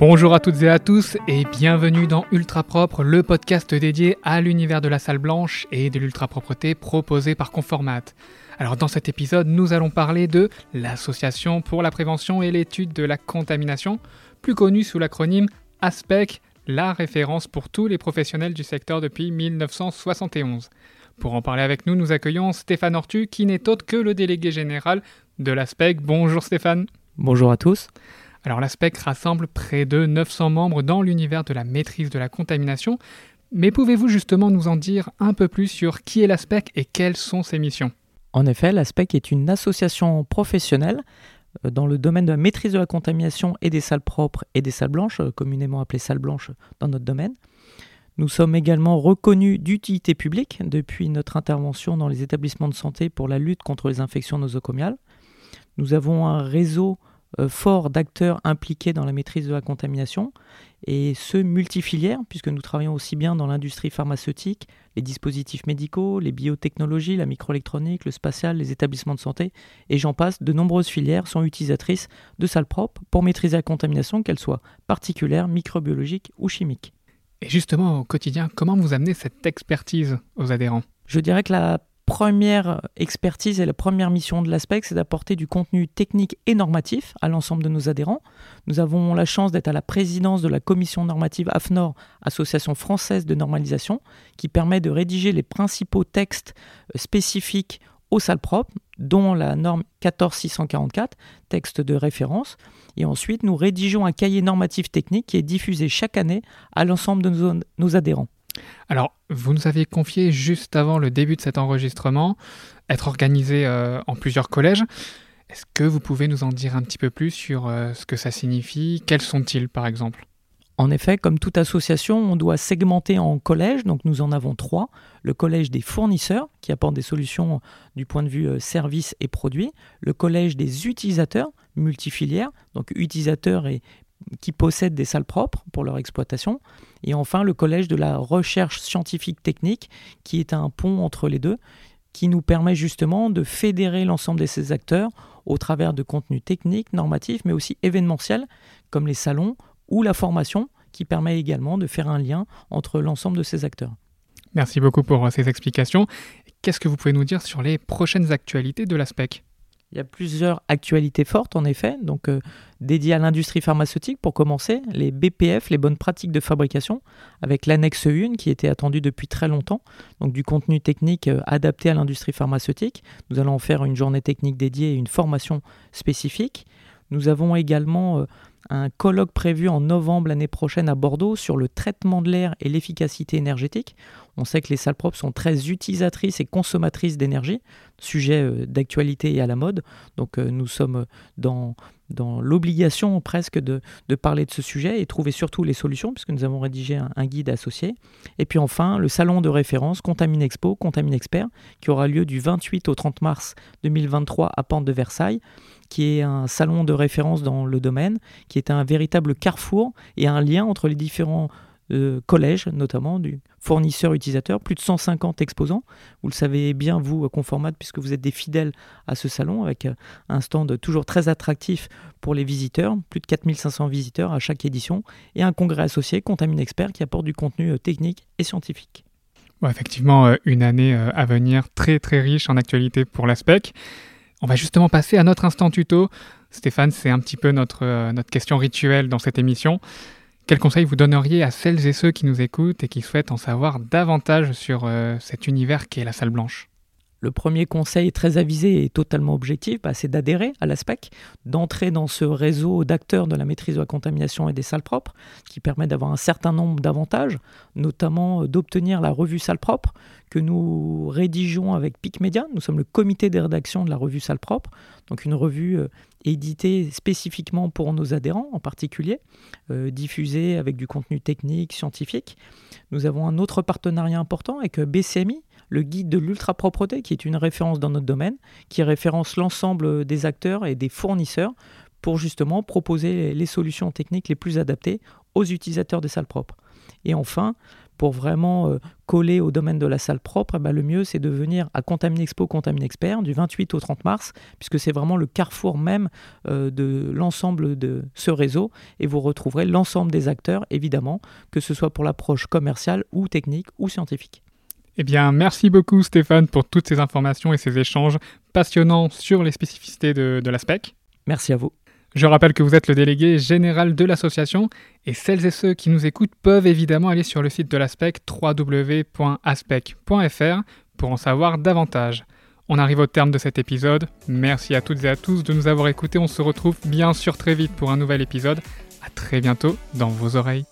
Bonjour à toutes et à tous et bienvenue dans Ultra Propre, le podcast dédié à l'univers de la salle blanche et de l'ultra propreté proposé par Conformat. Alors dans cet épisode, nous allons parler de l'Association pour la prévention et l'étude de la contamination, plus connue sous l'acronyme ASPEC, la référence pour tous les professionnels du secteur depuis 1971. Pour en parler avec nous, nous accueillons Stéphane Ortu, qui n'est autre que le délégué général de l'ASPEC. Bonjour Stéphane. Bonjour à tous. Alors l'ASPEC rassemble près de 900 membres dans l'univers de la maîtrise de la contamination, mais pouvez-vous justement nous en dire un peu plus sur qui est l'ASPEC et quelles sont ses missions? En effet, l'ASPEC est une association professionnelle euh, dans le domaine de la maîtrise de la contamination et des salles propres et des salles blanches, euh, communément appelées salles blanches dans notre domaine. Nous sommes également reconnus d'utilité publique depuis notre intervention dans les établissements de santé pour la lutte contre les infections nosocomiales. Nous avons un réseau euh, fort d'acteurs impliqués dans la maîtrise de la contamination, et ce multifilières, puisque nous travaillons aussi bien dans l'industrie pharmaceutique, les dispositifs médicaux, les biotechnologies, la microélectronique, le spatial, les établissements de santé, et j'en passe, de nombreuses filières sont utilisatrices de salles propres pour maîtriser la contamination, qu'elle soit particulière, microbiologique ou chimique. Et justement, au quotidien, comment vous amenez cette expertise aux adhérents? Je dirais que la première expertise et la première mission de l'ASPEC, c'est d'apporter du contenu technique et normatif à l'ensemble de nos adhérents. Nous avons la chance d'être à la présidence de la commission normative AFNOR, Association française de normalisation, qui permet de rédiger les principaux textes euh, spécifiques aux salles propres, dont la norme 14644, texte de référence. Et ensuite, nous rédigeons un cahier normatif technique qui est diffusé chaque année à l'ensemble de nos adhérents. Alors, vous nous aviez confié juste avant le début de cet enregistrement être organisé euh, en plusieurs collèges. Est-ce que vous pouvez nous en dire un petit peu plus sur euh, ce que ça signifie? Quels sont-ils, par exemple? En effet, comme toute association, on doit segmenter en collèges, donc nous en avons trois. Le collège des fournisseurs, qui apportent des solutions du point de vue euh, services et produits. Le collège des utilisateurs, multifilières, donc utilisateurs qui possèdent des salles propres pour leur exploitation. Et enfin, le collège de la recherche scientifique technique, qui est un pont entre les deux, qui nous permet justement de fédérer l'ensemble de ces acteurs au travers de contenus techniques, normatifs, mais aussi événementiels, comme les salons ou la formation, qui permet également de faire un lien entre l'ensemble de ces acteurs. Merci beaucoup pour ces explications. Qu'est-ce que vous pouvez nous dire sur les prochaines actualités de l'ASPEC il y a plusieurs actualités fortes en effet, donc euh, dédiées à l'industrie pharmaceutique pour commencer, les BPF, les bonnes pratiques de fabrication, avec l'annexe 1 qui était attendue depuis très longtemps, donc du contenu technique euh, adapté à l'industrie pharmaceutique. Nous allons en faire une journée technique dédiée et une formation spécifique. Nous avons également euh, un colloque prévu en novembre l'année prochaine à Bordeaux sur le traitement de l'air et l'efficacité énergétique. On sait que les salles propres sont très utilisatrices et consommatrices d'énergie, sujet euh, d'actualité et à la mode. Donc euh, nous sommes dans, dans l'obligation presque de, parler de ce sujet et trouver surtout les solutions, puisque nous avons rédigé un, guide associé. Et puis enfin, le salon de référence Contamine Expo, Contamine Expert, qui aura lieu du 28 au 30 mars 2023 à Pente de Versailles qui est un salon de référence dans le domaine, qui est un véritable carrefour et un lien entre les différents euh, collèges, notamment du fournisseur-utilisateur, plus de 150 exposants. Vous le savez bien, vous, Conformat, puisque vous êtes des fidèles à ce salon, avec euh, un stand toujours très attractif pour les visiteurs, plus de 4500 visiteurs à chaque édition, et un congrès associé, Contamine Expert, qui apporte du contenu euh, technique et scientifique. effectivement, une année à venir très très riche en actualité pour l'ASPEC. On va justement passer à notre instant tuto. Stéphane, c'est un petit peu notre, euh, notre question rituelle dans cette émission. Quel conseil vous donneriez à celles et ceux qui nous écoutent et qui souhaitent en savoir davantage sur euh, cet univers qu'est la salle blanche? Le premier conseil très avisé et totalement objectif, bah, c'est d'adhérer à l'ASPEC, d'entrer dans ce réseau d'acteurs de la maîtrise de la contamination et des salles propres, qui permet d'avoir un certain nombre d'avantages, notamment euh, d'obtenir la revue Salles propres que nous rédigeons avec PIC Média. Nous sommes le comité des rédactions de la revue Salles propres, donc une revue euh, éditée spécifiquement pour nos adhérents en particulier, euh, diffusée avec du contenu technique, scientifique. Nous avons un autre partenariat important avec BCMI, le guide de l'ultra-propreté, qui est une référence dans notre domaine, qui référence l'ensemble des acteurs et des fournisseurs pour justement proposer les solutions techniques les plus adaptées aux utilisateurs des salles propres. Et enfin, pour vraiment euh, coller au domaine de la salle propre, eh ben, le mieux c'est de venir à Contamine Expo, Contamine Expert du 28 au 30 mars, puisque c'est vraiment le carrefour même euh, de l'ensemble de ce réseau et vous retrouverez l'ensemble des acteurs, évidemment, que ce soit pour l'approche commerciale ou technique ou scientifique. Eh bien, merci beaucoup Stéphane pour toutes ces informations et ces échanges passionnants sur les spécificités de, de l'ASPEC. Merci à vous. Je rappelle que vous êtes le délégué général de l'association et celles et ceux qui nous écoutent peuvent évidemment aller sur le site de l'ASPEC www.aspec.fr pour en savoir davantage. On arrive au terme de cet épisode. Merci à toutes et à tous de nous avoir écoutés. On se retrouve bien sûr très vite pour un nouvel épisode. À très bientôt dans vos oreilles.